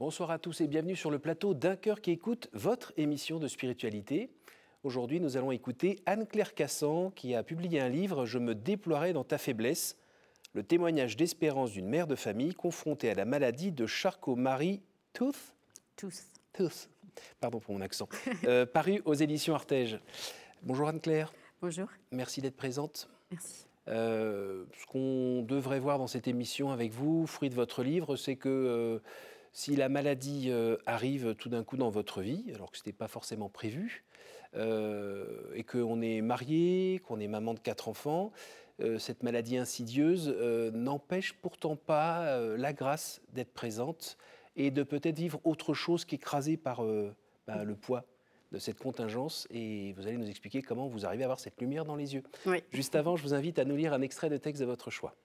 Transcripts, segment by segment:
Bonsoir à tous et bienvenue sur le plateau d'un cœur qui écoute votre émission de spiritualité. Aujourd'hui, nous allons écouter Anne-Claire Cassan qui a publié un livre Je me déploierai dans ta faiblesse, le témoignage d'espérance d'une mère de famille confrontée à la maladie de Charcot-Marie-Tooth. Tous. Tooth. Pardon pour mon accent. Euh, paru aux éditions Artege. Bonjour Anne-Claire. Bonjour. Merci d'être présente. Merci. Euh, ce qu'on devrait voir dans cette émission avec vous, fruit de votre livre, c'est que euh, si la maladie euh, arrive tout d'un coup dans votre vie, alors que ce n'était pas forcément prévu, euh, et qu'on est marié, qu'on est maman de quatre enfants, euh, cette maladie insidieuse euh, n'empêche pourtant pas euh, la grâce d'être présente et de peut-être vivre autre chose qu'écrasé par euh, bah, le poids de cette contingence. Et vous allez nous expliquer comment vous arrivez à avoir cette lumière dans les yeux. Oui. Juste avant, je vous invite à nous lire un extrait de texte de votre choix.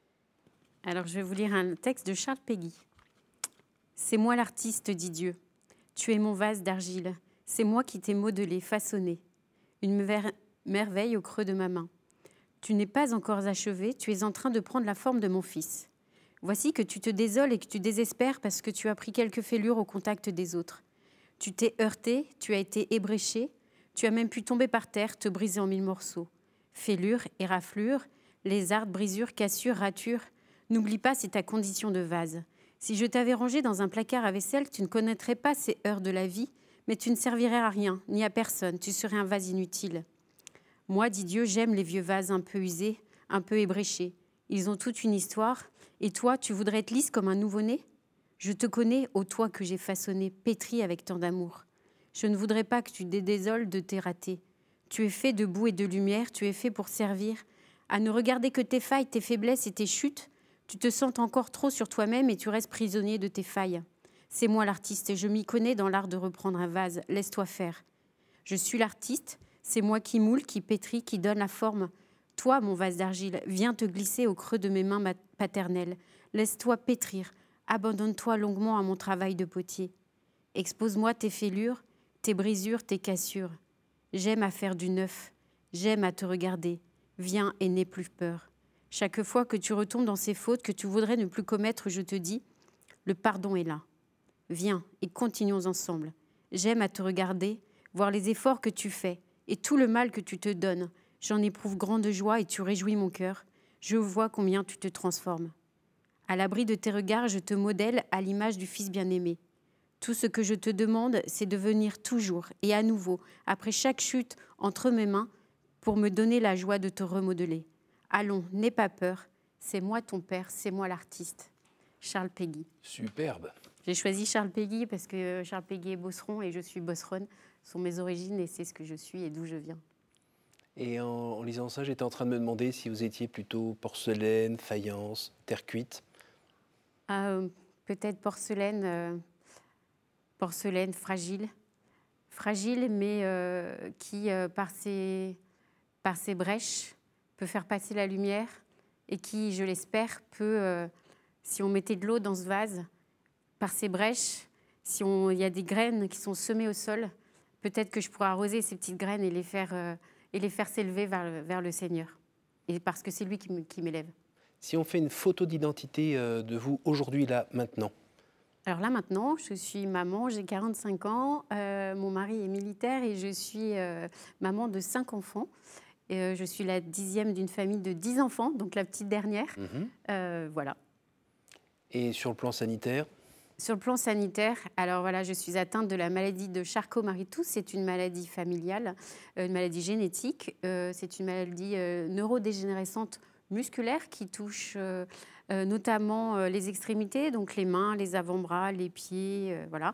Alors, je vais vous lire un texte de Charles Péguy. C'est moi l'artiste, dit Dieu. Tu es mon vase d'argile. C'est moi qui t'ai modelé, façonné. Une mer- merveille au creux de ma main. Tu n'es pas encore achevé, tu es en train de prendre la forme de mon fils. Voici que tu te désoles et que tu désespères parce que tu as pris quelques fêlures au contact des autres. Tu t'es heurté, tu as été ébréché, tu as même pu tomber par terre, te briser en mille morceaux. Fêlures et raflures, lézardes, brisures, cassures, ratures. N'oublie pas, c'est ta condition de vase. Si je t'avais rangé dans un placard à vaisselle, tu ne connaîtrais pas ces heures de la vie, mais tu ne servirais à rien, ni à personne, tu serais un vase inutile. Moi, dit Dieu, j'aime les vieux vases un peu usés, un peu ébréchés. Ils ont toute une histoire, et toi, tu voudrais être lisse comme un nouveau-né? Je te connais, ô toi que j'ai façonné, pétri avec tant d'amour. Je ne voudrais pas que tu te désoles de tes ratés. Tu es fait de boue et de lumière, tu es fait pour servir, à ne regarder que tes failles, tes faiblesses et tes chutes. Tu te sens encore trop sur toi-même et tu restes prisonnier de tes failles. C'est moi l'artiste et je m'y connais dans l'art de reprendre un vase. Laisse-toi faire. Je suis l'artiste, c'est moi qui moule, qui pétrit, qui donne la forme. Toi, mon vase d'argile, viens te glisser au creux de mes mains ma- paternelles. Laisse-toi pétrir. Abandonne-toi longuement à mon travail de potier. Expose-moi tes fêlures, tes brisures, tes cassures. J'aime à faire du neuf. J'aime à te regarder. Viens et n'aie plus peur. Chaque fois que tu retombes dans ces fautes que tu voudrais ne plus commettre, je te dis, le pardon est là. Viens et continuons ensemble. J'aime à te regarder, voir les efforts que tu fais et tout le mal que tu te donnes. J'en éprouve grande joie et tu réjouis mon cœur. Je vois combien tu te transformes. À l'abri de tes regards, je te modèle à l'image du Fils bien-aimé. Tout ce que je te demande, c'est de venir toujours et à nouveau, après chaque chute, entre mes mains, pour me donner la joie de te remodeler. Allons, n'aie pas peur. C'est moi ton père, c'est moi l'artiste. Charles Péguy. Superbe. J'ai choisi Charles Péguy parce que Charles Péguy est bosseron et je suis bosseronne. Ce sont mes origines et c'est ce que je suis et d'où je viens. Et en, en lisant ça, j'étais en train de me demander si vous étiez plutôt porcelaine, faïence, terre cuite. Euh, Peut-être porcelaine, euh, porcelaine fragile, fragile mais euh, qui, par, ses, par ses brèches, peut faire passer la lumière et qui, je l'espère, peut, euh, si on mettait de l'eau dans ce vase, par ses brèches, si on- il y a des graines qui sont semées au sol, peut-être que je pourrais arroser ces petites graines et les faire, euh, et les faire s'élever vers, le- vers le Seigneur. Et parce que c'est lui qui m'élève. Si on fait une photo d'identité euh, de vous aujourd'hui, là, maintenant, Alors là maintenant, je suis maman, j'ai 45 ans, euh, mon mari est militaire et je suis euh, maman de cinq enfants. Et, euh, je suis la dixième d'une famille de 10 enfants, donc la petite dernière. Mhm. Euh, voilà. et sur le plan sanitaire, Sur le plan sanitaire, alors voilà, je suis atteinte de la maladie de Charcot-Marie-Tooth. C'est une maladie familiale, euh, une maladie génétique. C'est une maladie neurodégénérescente musculaire qui touche notamment les extrémités, donc les mains, les avant-bras, les pieds, voilà.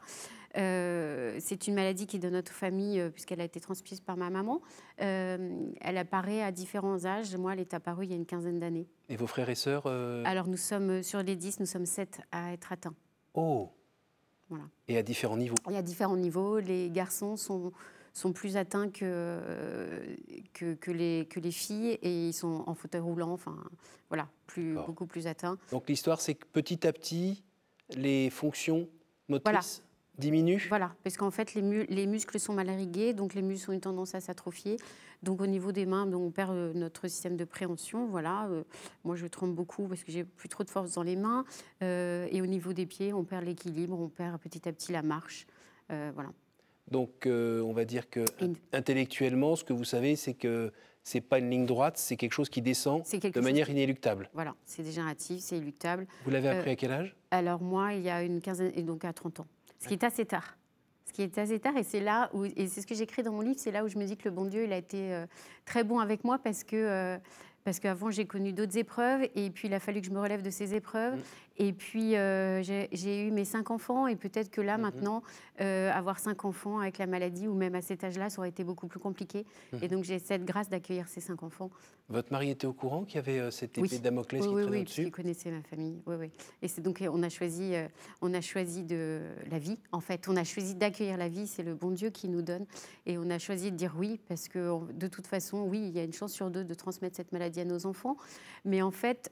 Euh, c'est une maladie qui est de notre famille euh, puisqu'elle a été transmise par ma maman. Euh, elle apparaît à différents âges. Moi, elle est apparue il y a une quinzaine d'années. et vos frères et sœurs euh, Alors nous sommes sur les 10, nous sommes 7 à être atteints. Oh Voilà. Et à différents niveaux. Y a différents niveaux. Les garçons sont, sont plus atteints que, que, que les, que les filles et ils sont en fauteuil roulant, enfin voilà, plus, beaucoup plus atteints. Donc l'histoire, c'est que petit à petit, les fonctions motrices diminue Voilà, parce qu'en fait, les, les, muscles sont mal irrigués, donc les muscles ont une tendance à s'atrophier. Donc au niveau des mains, on perd euh, notre système de préhension. Voilà, euh, moi je tremble beaucoup parce que j'ai plus trop de force dans les mains. Euh, et au niveau des pieds, on perd l'équilibre, on perd petit à petit la marche. voilà. Donc on va dire que intellectuellement, ce que vous savez, c'est que c'est pas une ligne droite, c'est quelque chose qui descend de manière inéluctable. Voilà, c'est dégénératif, c'est inéluctable. Vous l'avez appris à quel âge? Alors moi, il y a une quinzaine, et donc à 30 ans. Ce qui est assez tard ce qui est assez tard. Et c'est là où, et c'est ce que j'écris dans mon livre, c'est là où je me dis que le bon Dieu, il a été euh, très bon avec moi parce que euh, parce qu'avant j'ai connu d'autres épreuves et puis il a fallu que je me relève de ces épreuves. Et puis euh, j'ai eu mes cinq enfants et peut-être que là mmh maintenant, euh, avoir cinq enfants avec la maladie ou même à cet âge-là, ça aurait été beaucoup plus compliqué. Mmh. Et donc j'ai cette grâce d'accueillir ces cinq enfants. Votre mari était au courant qu'il y avait euh, cette épée de Damoclès oui, qui oui, oui, dessus il connaissait ma famille. Oui, oui. Et c'est donc on a choisi, on a choisi de la vie. En fait, on a choisi d'accueillir la vie. C'est le bon Dieu qui nous donne. Et on a choisi de dire oui parce que de toute façon, oui, il y a une chance sur deux de transmettre cette maladie à nos enfants. Mais en fait,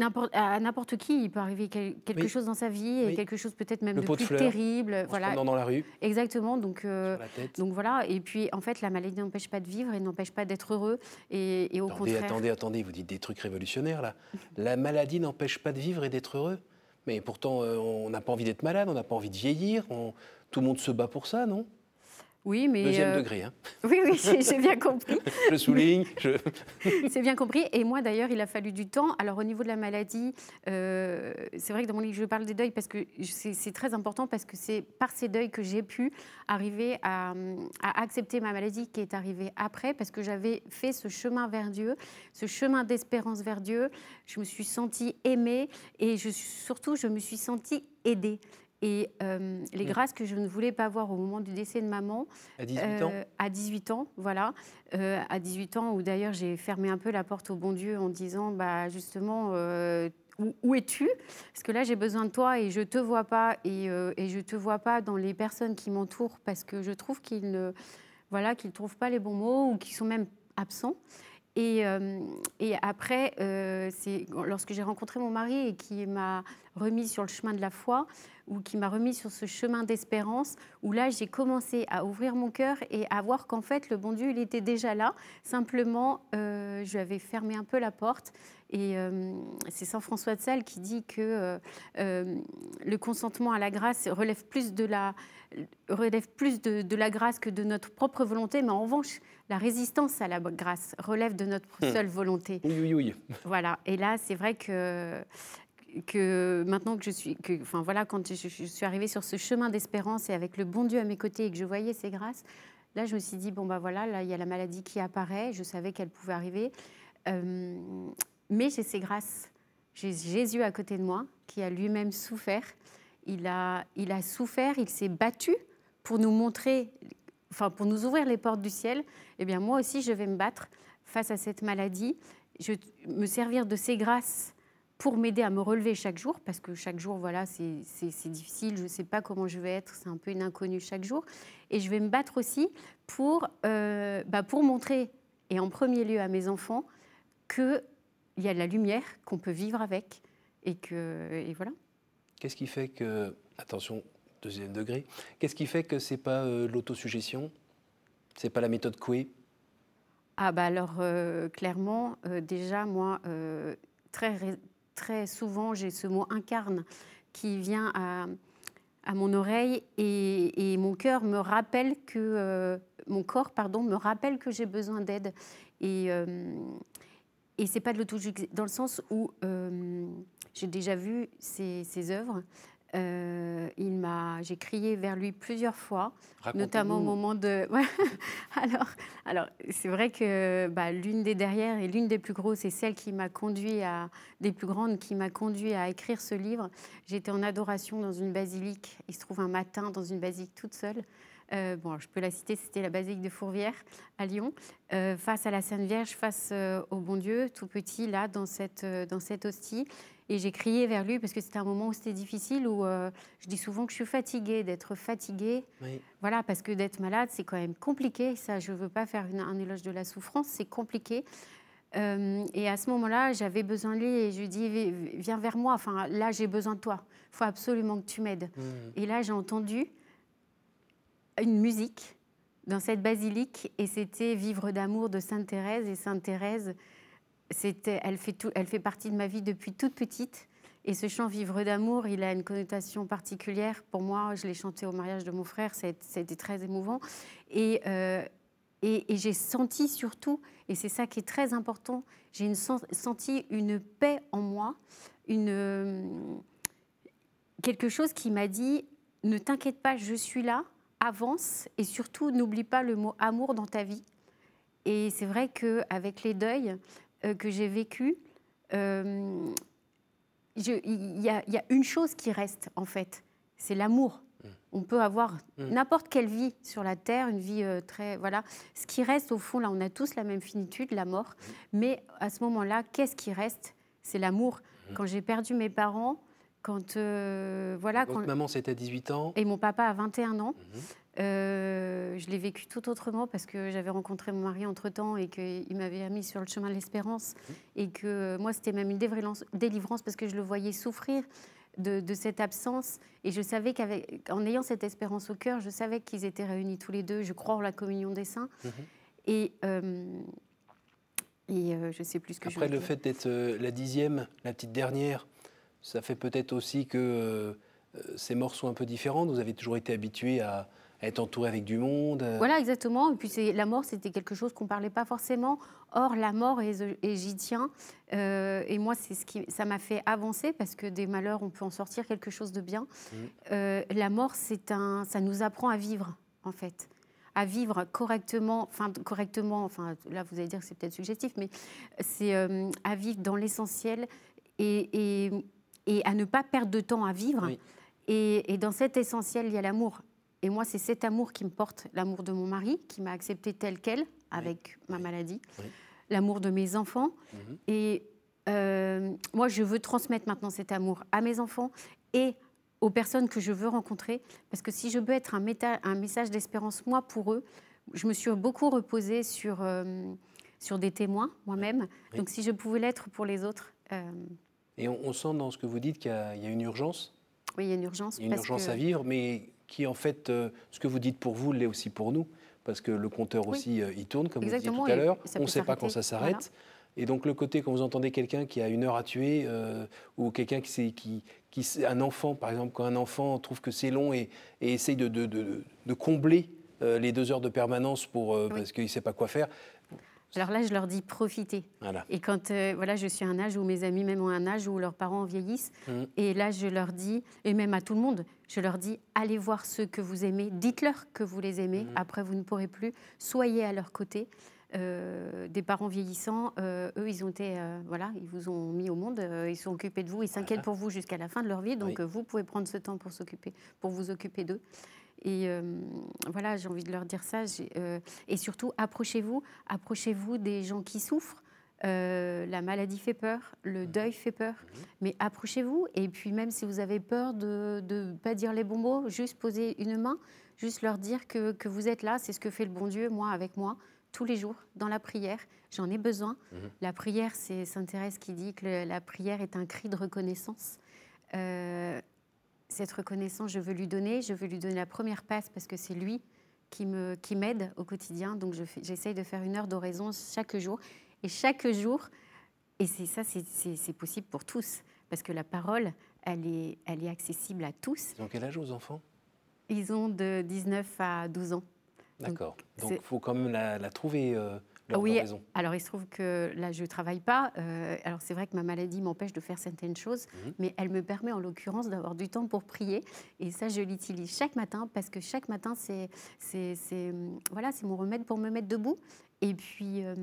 euh, à n'importe qui, il peut arriver quelque chose dans sa vie, et quelque chose peut-être même de plus terrible. voilà. dans la rue. Exactement. Donc, euh, donc voilà. Et puis, en fait, la maladie n'empêche pas de vivre et n'empêche pas d'être heureux. Et, au attendez, contraire. Attendez, attendez, vous dites des trucs révolutionnaires là. la maladie n'empêche pas de vivre et d'être heureux. Mais pourtant, euh, on n'a pas envie d'être malade, on n'a pas envie de vieillir. Tout le monde se bat pour ça, non? Oui, mais. Deuxième euh, degré. Hein. Oui, oui, j'ai bien compris. je souligne. c'est bien compris. Et moi, d'ailleurs, il a fallu du temps. Alors, au niveau de la maladie, euh, c'est vrai que dans mon livre, je parle des deuils parce que c'est très important parce que c'est par ces deuils que j'ai pu arriver à, à, accepter ma maladie qui est arrivée après parce que j'avais fait ce chemin vers Dieu, ce chemin d'espérance vers Dieu. Je me suis sentie aimée et je, surtout, je me suis sentie aidée. Et euh, les grâces que je ne voulais pas voir au moment du décès de maman. À 18 ans euh, À 18 ans, voilà. Euh, à 18 ans, où d'ailleurs j'ai fermé un peu la porte au bon Dieu en disant, bah, justement, où, es-tu? Parce que là, j'ai besoin de toi et je ne te vois pas. Et, et je ne te vois pas dans les personnes qui m'entourent parce que je trouve qu'ils ne voilà, qu'ils trouvent pas les bons mots ou qu'ils sont même absents. Et, et, après, c'est lorsque j'ai rencontré mon mari et qui m'a remis sur le chemin de la foi, ou qui m'a remis sur ce chemin d'espérance, où là j'ai commencé à ouvrir mon cœur et à voir qu'en fait le bon Dieu il était déjà là. Simplement, euh, je lui avais fermé un peu la porte. Et euh, c'est Saint François de Sales qui dit que euh, le consentement à la grâce relève plus de la relève plus de, de, la grâce que de notre propre volonté, mais en revanche, la résistance à la grâce relève de notre hmm. seule volonté. Oui, oui, oui. Voilà. Et là, c'est vrai que que maintenant que je suis, enfin voilà, quand je, suis arrivée sur ce chemin d'espérance et avec le bon Dieu à mes côtés et que je voyais ces grâces, là je me suis dit bon bah voilà, là il y a la maladie qui apparaît, je savais qu'elle pouvait arriver, euh, mais j'ai ces grâces, j'ai Jésus à côté de moi qui a lui-même souffert, il a, il a souffert, il s'est battu pour nous montrer, enfin pour nous ouvrir les portes du ciel. Eh bien moi aussi je vais me battre face à cette maladie, je me servir de ces grâces pour m'aider à me relever chaque jour, parce que chaque jour, voilà, c'est difficile, je ne sais pas comment je vais être, c'est un peu une inconnue chaque jour. Et je vais me battre aussi pour, euh, bah pour montrer, et en premier lieu à mes enfants, qu'il y a de la lumière, qu'on peut vivre avec, et que et voilà. Qu'est-ce qui fait que, attention, deuxième degré, qu'est-ce qui fait que c'est pas euh, l'autosuggestion, c'est pas la méthode Coué? Ah bah alors euh, clairement, déjà moi très très souvent, j'ai ce mot incarne qui vient à, mon oreille et, mon cœur me rappelle que euh, mon corps pardon me rappelle que j'ai besoin d'aide. Et euh, et c'est pas de l'auto dans le sens où euh, j'ai déjà vu ces, ces œuvres euh, il m'a, j'ai crié vers lui plusieurs fois, notamment au moment de. alors, alors c'est vrai que bah, l'une des derrière et l'une des plus grosses, c'est celle qui m'a conduit à des plus grandes, qui m'a conduit à écrire ce livre. J'étais en adoration dans une basilique. Il se trouve un matin dans une basilique toute seule. Euh, bon, je peux la citer, c'était la basilique de Fourvière à Lyon, euh, face à la Sainte Vierge, face au Bon Dieu, tout petit là dans cette dans cette hostie. Et j'ai crié vers lui parce que c'était un moment où c'était difficile, où euh, je dis souvent que je suis fatiguée, d'être fatiguée. Voilà, parce que d'être malade, c'est quand même compliqué. Ça, je ne veux pas faire un éloge de la souffrance, c'est compliqué. Euh, et à ce moment-là, j'avais besoin de lui et je lui dis Viens vers moi, enfin, là, j'ai besoin de toi. Il faut absolument que tu m'aides. Mmh. Et là, j'ai entendu une musique dans cette basilique et c'était Vivre d'amour de Sainte Thérèse. Et Sainte Thérèse, elle, fait partie de ma vie depuis toute petite. Et ce chant Vivre d'amour, il a une connotation particulière. Pour moi, je l'ai chanté au mariage de mon frère, été très émouvant. Et, euh, et, j'ai senti surtout, et c'est ça qui est très important, j'ai senti une paix en moi, une, quelque chose qui m'a dit, ne t'inquiète pas, je suis là, avance, et surtout n'oublie pas le mot amour dans ta vie. Et c'est vrai qu'avec les deuils euh, que j'ai vécus, euh, il y, a une chose qui reste en fait, c'est l'amour. Mm. On peut avoir mm. n'importe quelle vie sur la terre, une vie euh, très voilà. Ce qui reste au fond, là, on a tous la même finitude, la mort. Mm. Mais à ce moment-là, qu'est-ce qui reste? C'est l'amour. Quand j'ai perdu mes parents, quand euh, voilà. Votre maman, c'était à 18 ans? Et mon papa à 21 ans. Mm-hmm. Euh, je l'ai vécu tout autrement parce que j'avais rencontré mon mari entre-temps et qu'il m'avait mis sur le chemin de l'espérance. Mm-hmm. Et que moi, c'était même une délivrance parce que je le voyais souffrir de, cette absence. Et je savais qu'en ayant cette espérance au cœur, je savais qu'ils étaient réunis tous les deux, je crois en la communion des saints. Mhm. Et, euh, et euh, je sais plus ce que Après, le fait d'être euh, la dixième, la petite dernière, ça fait peut-être aussi que ces morts sont un peu différentes. Vous avez toujours été habitué à, être entouré avec du monde. Voilà, exactement. Et puis la mort, c'était quelque chose qu'on ne parlait pas forcément. Or, la mort, et, j'y tiens. Euh, et moi, c'est ce qui, ça m'a fait avancer parce que des malheurs, on peut en sortir quelque chose de bien. Mmh. Euh, la mort, c'est un, ça nous apprend à vivre, en fait à vivre correctement, enfin correctement, enfin là vous allez dire que c'est peut-être suggestif, mais c'est euh, à vivre dans l'essentiel et, et, et, à ne pas perdre de temps à vivre. Et, et, dans cet essentiel, il y a l'amour. Et moi, c'est cet amour qui me porte, l'amour de mon mari, qui m'a accepté tel quel, avec ma maladie, l'amour de mes enfants. Mhm. Et euh, moi, je veux transmettre maintenant cet amour à mes enfants et aux personnes que je veux rencontrer. Parce que si je veux être un, un message d'espérance, moi, pour eux, je me suis beaucoup reposée sur, euh, sur des témoins, moi-même. Donc, si je pouvais l'être pour les autres. Euh, et on, sent dans ce que vous dites qu'il y, a une urgence? Oui, il y a une urgence. Il y a une urgence à vivre, mais qui en fait, euh, ce que vous dites pour vous l'est aussi pour nous, parce que le compteur aussi, euh, il tourne, comme vous disiez tout à l'heure. On ne sait pas quand ça s'arrête. Et donc le côté, quand vous entendez quelqu'un qui a une heure à tuer, euh, ou quelqu'un qui, qui, qui, un enfant, par exemple, quand un enfant trouve que c'est long et, et essaye de, de, de, de combler les deux heures de permanence pour, parce qu'il ne sait pas quoi faire, alors là, je leur dis profitez. Et quand euh, voilà, je suis à un âge où mes amis même ont un âge où leurs parents vieillissent, mmh. et là, je leur dis, et même à tout le monde, je leur dis allez voir ceux que vous aimez, dites-leur que vous les aimez. Mmh. Après, vous ne pourrez plus. Soyez à leur côté. Euh, des parents vieillissants, euh, eux, ils ont été, voilà, ils vous ont mis au monde, ils sont occupés de vous, ils s'inquiètent pour vous jusqu'à la fin de leur vie, donc vous pouvez prendre ce temps pour s'occuper, pour vous occuper d'eux. Et euh, voilà, j'ai envie de leur dire ça. Euh, et surtout, approchez-vous, approchez-vous des gens qui souffrent. Euh, la maladie fait peur, le mmh. deuil fait peur, mmh. mais approchez-vous. Et puis même si vous avez peur de ne pas dire les bons mots, juste poser une main, juste leur dire que, que vous êtes là. C'est ce que fait le bon Dieu, moi, avec moi, tous les jours, dans la prière. J'en ai besoin. Mmh. La prière, c'est Sainte Thérèse qui dit que la prière est un cri de reconnaissance cette reconnaissance, je veux lui donner. Je veux lui donner la première passe parce que c'est lui qui me qui m'aide au quotidien. Donc j'essaye de faire une heure d'oraison chaque jour. Et chaque jour, et c'est ça, c'est possible pour tous, parce que la parole, elle est, elle est accessible à tous. Ils ont quel âge aux enfants? Ils ont de 19 à 12 ans. D'accord. Donc il faut quand même la, trouver. Euh, oui, alors il se trouve que là, je ne travaille pas. Euh, alors c'est vrai que ma maladie m'empêche de faire certaines choses, mhm. mais elle me permet en l'occurrence d'avoir du temps pour prier. Et ça, je l'utilise chaque matin parce que chaque matin, c'est voilà, mon remède pour me mettre debout. Et puis, euh,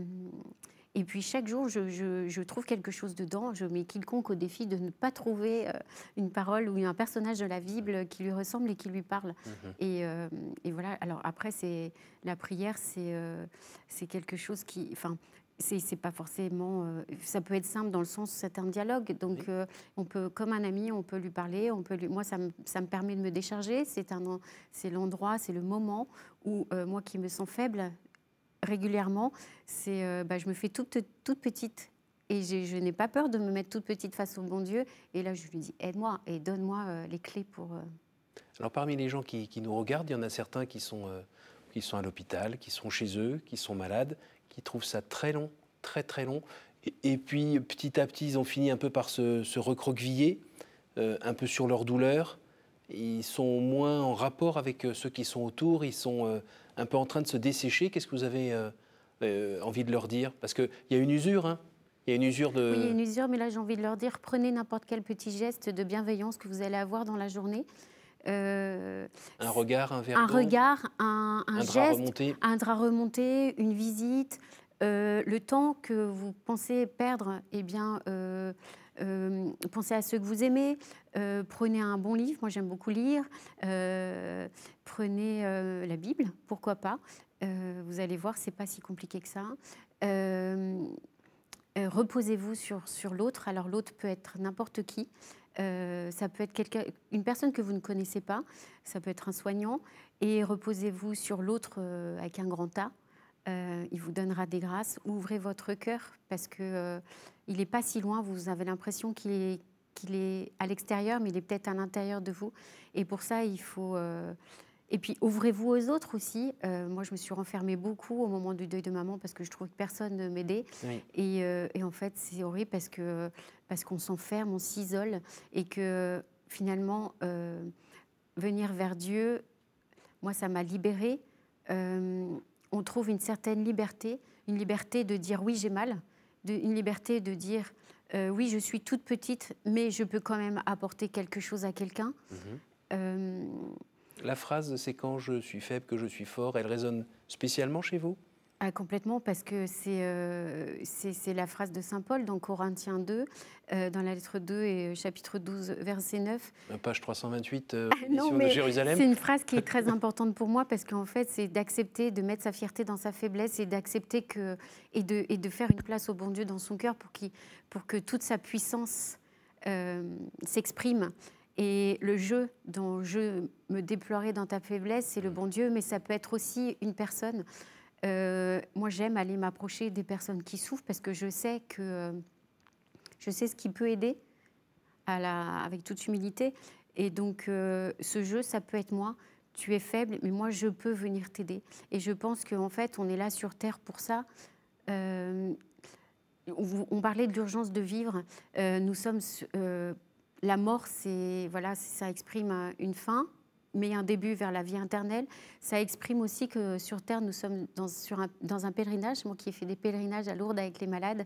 et puis chaque jour, je, trouve quelque chose dedans. Je mets quiconque au défi de ne pas trouver euh, une parole ou un personnage de la Bible qui lui ressemble et qui lui parle. Mhm. Euh, et, voilà. Alors après, c'est la prière, c'est euh, c'est quelque chose qui, enfin, c'est pas forcément. ça peut être simple dans le sens c'est un dialogue. Donc on peut, comme un ami, on peut lui parler. On peut lui, moi, ça me, ça me permet de me décharger. C'est l'endroit, c'est le moment où moi qui me sens faible, régulièrement, c'est bah, je me fais toute, toute petite et je n'ai pas peur de me mettre toute petite face au bon Dieu. Et là, je lui dis aide-moi et donne-moi les clés pour. Alors, parmi les gens qui, qui, nous regardent, il y en a certains qui sont, qui sont à l'hôpital, qui sont chez eux, qui sont malades, qui trouvent ça très long, très très long. Et, puis, petit à petit, ils ont fini un peu par se, recroqueviller, un peu sur leur douleur ils sont moins en rapport avec euh, ceux qui sont autour, ils sont euh, un peu en train de se dessécher. Qu'est-ce que vous avez euh, envie de leur dire? Parce qu'il y a une usure, hein il y a une usure de... Oui, il y a une usure, mais là j'ai envie de leur dire, prenez n'importe quel petit geste de bienveillance que vous allez avoir dans la journée. un regard, un verre Un regard, un, un, geste, remonté. un drap remonté, une visite. le temps que vous pensez perdre, eh bien, euh, pensez à ceux que vous aimez, euh, prenez un bon livre, moi j'aime beaucoup lire, euh, prenez la Bible, pourquoi pas, vous allez voir, c'est pas si compliqué que ça. Reposez-vous sur, sur l'autre, alors l'autre peut être n'importe qui, ça peut être une personne que vous ne connaissez pas, ça peut être un soignant, et reposez-vous sur l'autre avec un grand A. il vous donnera des grâces. Ouvrez votre cœur parce que il n'est pas si loin, vous avez l'impression qu'il est, qu'il est à l'extérieur, mais il est peut-être à l'intérieur de vous. Et pour ça, il faut... Euh, et puis, ouvrez-vous aux autres aussi. Euh, moi, je me suis renfermée beaucoup au moment du deuil de maman parce que je trouvais que personne ne m'aidait. Euh, et, en fait, c'est horrible parce, que, parce qu'on s'enferme, on s'isole et que finalement, venir vers Dieu, moi, ça m'a libérée. On trouve une certaine liberté, une liberté de dire oui, j'ai mal une liberté de dire euh, oui, je suis toute petite, mais je peux quand même apporter quelque chose à quelqu'un. Mhm. Euh, la phrase c'est quand je suis faible que je suis fort, elle résonne spécialement chez vous? Ah, complètement, parce que euh, c'est la phrase de Saint Paul dans Corinthiens 2, euh, dans la lettre 2 et euh, chapitre 12, verset 9. Page 328, mission de Jérusalem. C'est une phrase qui est très importante pour moi, parce qu'en fait, c'est d'accepter de mettre sa fierté dans sa faiblesse et d'accepter que et de, et de faire une place au bon Dieu dans son cœur pour, pour que toute sa puissance s'exprime. Et le jeu dont je me déploierai dans ta faiblesse, c'est le bon Dieu, mais ça peut être aussi une personne. Euh, moi, j'aime aller m'approcher des personnes qui souffrent parce que je sais que euh, je sais ce qui peut aider avec toute humilité. Et donc, euh, ce jeu, ça peut être moi. Tu es faible, mais moi, je peux venir t'aider. Et je pense qu'en fait, on est là sur Terre pour ça. on, on, parlait de l'urgence de vivre. nous sommes. la mort, c'est voilà, ça exprime une fin, mais un début vers la vie internelle. Ça exprime aussi que sur Terre, nous sommes dans, sur un, dans un pèlerinage. Moi qui ai fait des pèlerinages à Lourdes avec les malades,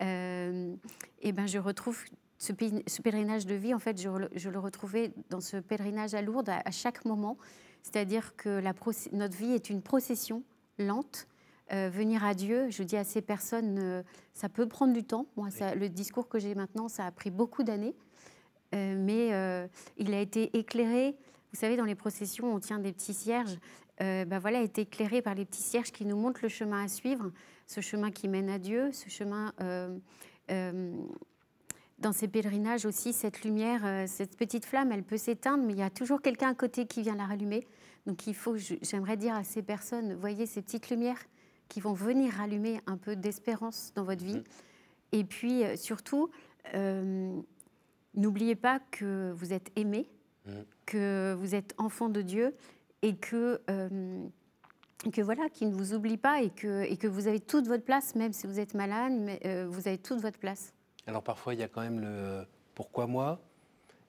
euh, et ben je retrouve ce, pèlerinage de vie. En fait, je, je, le retrouvais dans ce pèlerinage à Lourdes à, chaque moment. C'est-à-dire que la, notre vie est une procession lente. Euh, venir à Dieu, je dis à ces personnes, euh, ça peut prendre du temps. Moi, ça, le discours que j'ai maintenant, ça a pris beaucoup d'années. mais il a été éclairé vous savez, dans les processions, on tient des petits cierges. Euh, bah voilà, est éclairé par les petits cierges qui nous montrent le chemin à suivre, ce chemin qui mène à Dieu, ce chemin. Euh, euh, dans ces pèlerinages aussi, cette lumière, cette petite flamme, elle peut s'éteindre, mais il y a toujours quelqu'un à côté qui vient la rallumer. Donc il faut, j'aimerais dire à ces personnes, voyez ces petites lumières qui vont venir rallumer un peu d'espérance dans votre vie. Mmh. Et puis surtout, n'oubliez pas que vous êtes aimé que vous êtes enfant de Dieu et que, euh, que voilà, qu'il ne vous oublie pas et que, et que vous avez toute votre place, même si vous êtes malade, mais, euh, vous avez toute votre place. Alors parfois, il y a quand même le pourquoi moi?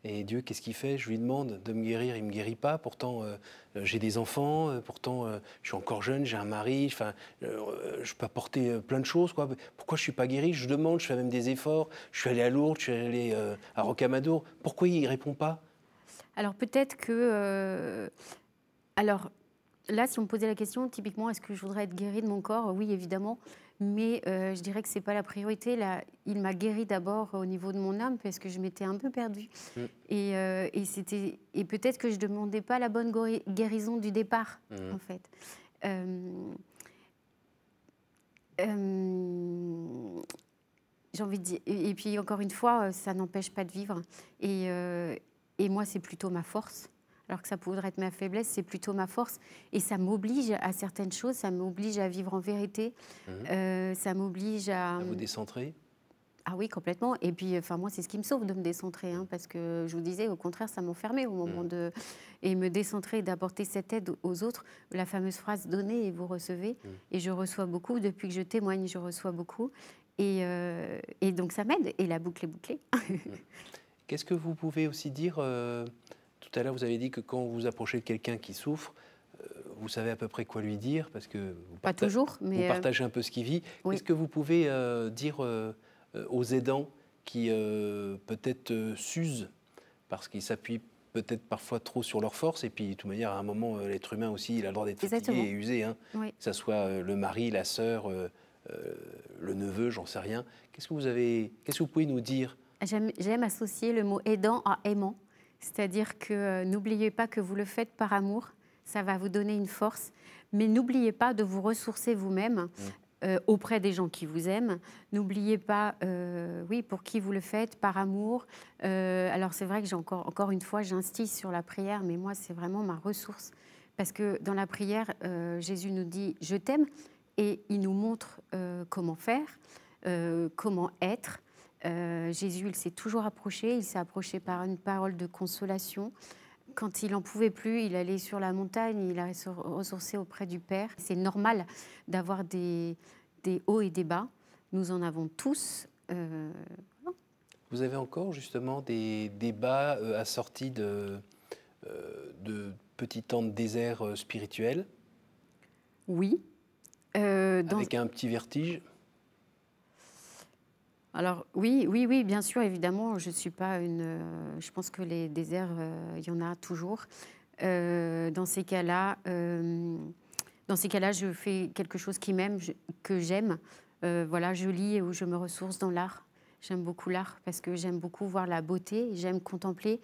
Et Dieu, qu'est-ce qu'il fait? Je lui demande de me guérir, il ne me guérit pas. Pourtant, euh, j'ai des enfants, pourtant, je suis encore jeune, j'ai un mari, enfin, je peux apporter plein de choses. Quoi. Pourquoi je ne suis pas guéri? Je demande, je fais même des efforts. Je suis allé à Lourdes, je suis allé à Rocamadour. Pourquoi il ne répond pas? Alors peut-être que... Euh, alors là, si on me posait la question, typiquement, est-ce que je voudrais être guérie de mon corps? Oui, évidemment. Mais euh, je dirais que ce n'est pas la priorité. Là, il m'a guéri d'abord au niveau de mon âme parce que je m'étais un peu perdue. Mm. Et, euh, et, c'était, et peut-être que je ne demandais pas la bonne guérison du départ, mm. en fait. j'ai envie de dire. Et, puis, encore une fois, ça n'empêche pas de vivre. Et, et moi, c'est plutôt ma force. alors que ça pourrait être ma faiblesse, c'est plutôt ma force. Et ça m'oblige à certaines choses, ça m'oblige à vivre en vérité, Mhm. euh, ça m'oblige à... À vous décentrer Ah oui, complètement. Et puis, enfin, moi, c'est ce qui me sauve de me décentrer, hein, parce que je vous disais, au contraire, ça m'enfermait au moment Mm. de et me décentrer, d'apporter cette aide aux autres. La fameuse phrase "donnez et vous recevez". Mm. Et je reçois beaucoup depuis que je témoigne, je reçois beaucoup. Et, euh, et donc ça m'aide. Et la boucle est bouclée. Qu'est-ce que vous pouvez aussi dire euh, Tout à l'heure, vous avez dit que quand vous approchez de quelqu'un qui souffre, euh, vous savez à peu près quoi lui dire parce que vous, Pas euh, partagez un peu ce qu'il vit. oui. Qu'est-ce que vous pouvez dire aux aidants qui peut-être s'usent parce qu'ils s'appuient peut-être parfois trop sur leur force et puis de toute manière à un moment l'être humain aussi il a le droit d'être fatigué et usé hein. Oui. que ça soit le mari la sœur euh, le neveu j'en sais rien qu'est-ce que vous avez qu'est-ce que vous pouvez nous dire J'aime associer le mot aidant à aimant. C'est-à-dire que euh, n'oubliez pas que vous le faites par amour, ça va vous donner une force, mais n'oubliez pas de vous ressourcer vous-même euh, auprès des gens qui vous aiment. N'oubliez pas, euh, oui, pour qui vous le faites, par amour. Euh, alors c'est vrai que j'ai encore, encore une fois, j'insiste sur la prière, mais moi c'est vraiment ma ressource. Parce que dans la prière, Jésus nous dit « je t'aime » et il nous montre comment faire, comment être. Euh, Jésus, il s'est toujours approché, il s'est approché par une parole de consolation. Quand il n'en pouvait plus, il allait sur la montagne, il a ressourcé auprès du Père. C'est normal d'avoir des, des hauts et des bas. Nous en avons tous. euh, Vous avez encore justement des débats euh, assortis de, de petits temps de désert spirituel, oui. Dans- avec un petit vertige? Alors oui, oui, oui, bien sûr, évidemment, je suis pas une. euh, je pense que les déserts, euh, il y en a toujours. Euh, dans ces cas-là, euh, dans ces cas-là, je fais quelque chose qui m'aime, je- que j'aime. Euh, voilà, je lis ou je me ressource dans l'art. J'aime beaucoup l'art parce que j'aime beaucoup voir la beauté, j'aime contempler.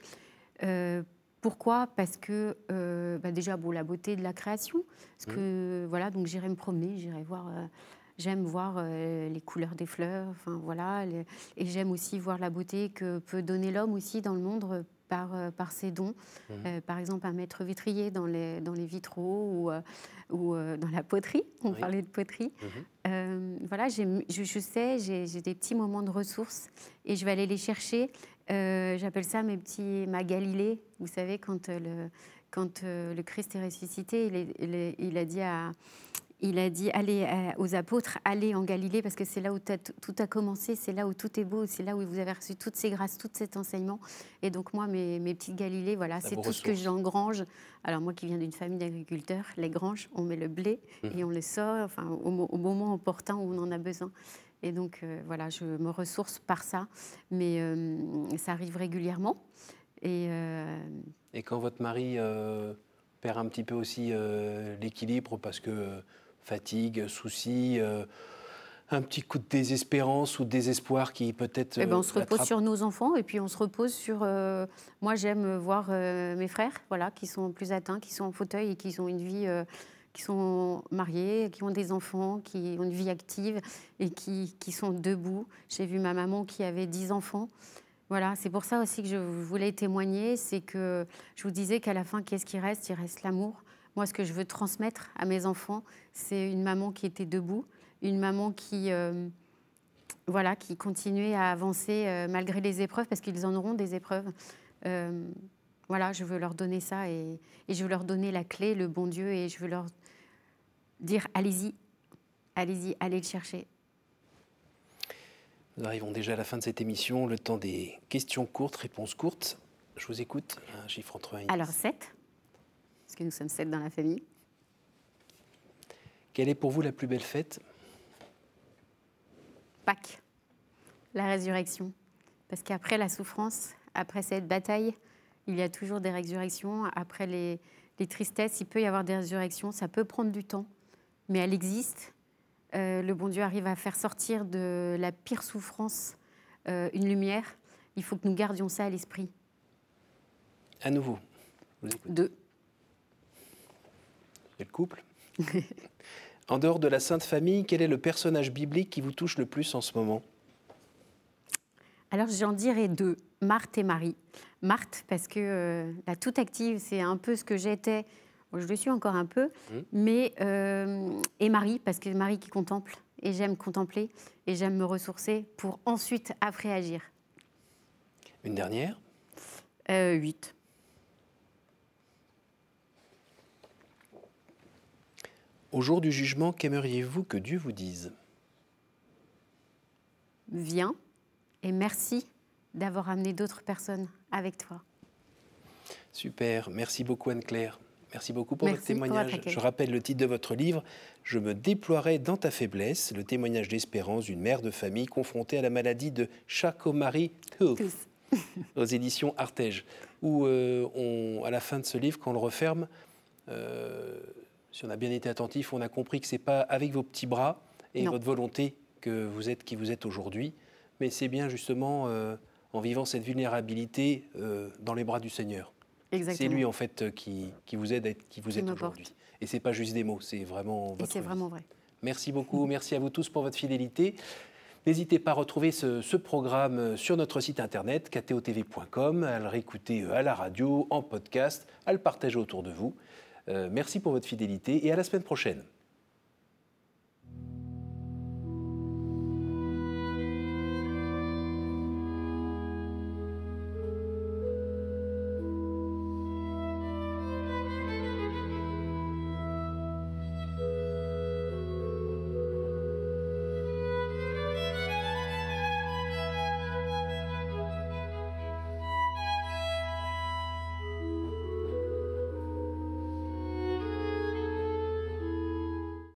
Euh, pourquoi? Parce que euh, bah déjà, bon, la beauté de la création. Parce que voilà, donc j'irai me promener, j'irai voir. euh, J'aime voir euh, les couleurs des fleurs, enfin voilà, les- et j'aime aussi voir la beauté que peut donner l'homme aussi dans le monde euh, par, euh, par ses dons. Mhm. Euh, par exemple, un maître vitrier dans les, dans les vitraux ou, euh, ou euh, dans la poterie. On Oui. parlait de poterie. Mhm. Voilà, je, je sais, j'ai des petits moments de ressources et je vais aller les chercher. J'appelle ça mes petits, ma Galilée. Vous savez, quand, le, quand le Christ est ressuscité, il, est- il est- il a dit à, il a dit allez euh, aux apôtres, allez en Galilée parce que c'est là où tout a commencé, c'est là où tout est beau, c'est là où vous avez reçu toutes ces grâces, tout cet enseignement. Et donc moi, mes, mes petites Galilées, voilà, c'est tout ce que j'engrange. Alors moi qui viens d'une famille d'agriculteurs, les granges, on met le blé Mhm. et on le sort enfin, au, mo- au moment opportun où on en a besoin. Et donc euh, voilà, je me ressource par ça, mais euh, ça arrive régulièrement. Et euh, Et quand votre mari perd un petit peu aussi l'équilibre parce que fatigue, soucis, euh, un petit coup de désespérance ou de désespoir qui peut-être. Eh ben, on euh, se repose sur nos enfants et puis on se repose sur. euh, moi, j'aime voir euh, mes frères, voilà, qui sont plus atteints, qui sont en fauteuil et qui ont une vie, qui sont mariés, qui ont des enfants, qui ont une vie active et qui, qui sont debout. J'ai vu ma maman qui avait 10 enfants. Voilà, c'est pour ça aussi que je voulais témoigner, c'est que je vous disais qu'à la fin, qu'est-ce qui reste? Il reste l'amour. Moi, ce que je veux transmettre à mes enfants, c'est une maman qui était debout, une maman qui, euh, voilà, qui continuait à avancer euh, malgré les épreuves, parce qu'ils en auront des épreuves. Euh, voilà, je veux leur donner ça et, et je veux leur donner la clé, le bon Dieu, et je veux leur dire allez-y, allez-y, allez le chercher. Nous arrivons déjà à la fin de cette émission, le temps des questions courtes, réponses courtes. Je vous écoute, un chiffre entre 1 et 10. Alors 7, nous sommes sept dans la famille. Quelle est pour vous la plus belle fête? Pâques, la résurrection. Parce qu'après la souffrance, après cette bataille, il y a toujours des résurrections. Après les, les tristesses, il peut y avoir des résurrections. Ça peut prendre du temps, mais elle existe. Euh, le bon Dieu arrive à faire sortir de la pire souffrance euh, une lumière. Il faut que nous gardions ça à l'esprit. À nouveau. Deux. Et le couple? En dehors de la Sainte Famille, quel est le personnage biblique qui vous touche le plus en ce moment? Alors j'en dirais deux, Marthe et Marie. Marthe, parce que euh, la toute active, c'est un peu ce que j'étais, je le suis encore un peu, Mmh. mais euh, et Marie, parce que Marie qui contemple, et j'aime contempler, et j'aime me ressourcer pour ensuite, après, agir. Une dernière? Euh, 8. Au jour du jugement, qu'aimeriez-vous que Dieu vous dise? Viens, et merci d'avoir amené d'autres personnes avec toi. Super, merci beaucoup Anne-Claire. Merci beaucoup pour Merci votre pour votre témoignage. Je rappelle le titre de votre livre, Je me déploierai dans ta faiblesse, le témoignage d'espérance d'une mère de famille confrontée à la maladie de Charcot-Marie-Tooth Tous. aux éditions Artege, où euh, on, à la fin de ce livre, quand on le referme, euh, si on a bien été attentif, on a compris que c'est pas avec vos petits bras et Non. votre volonté que vous êtes qui vous êtes aujourd'hui, mais c'est bien justement euh, en vivant cette vulnérabilité euh, dans les bras du Seigneur. C'est lui en fait euh, qui, qui vous aide à être qui vous Qui êtes aujourd'hui. Et c'est pas juste des mots, c'est vraiment votre c'est vraiment vrai. Merci beaucoup, merci à vous tous pour votre fidélité. N'hésitez pas à retrouver ce, ce programme sur notre site internet ktotv.com, à le réécouter à la radio, en podcast, à le partager autour de vous. Euh, merci pour votre fidélité et à la semaine prochaine.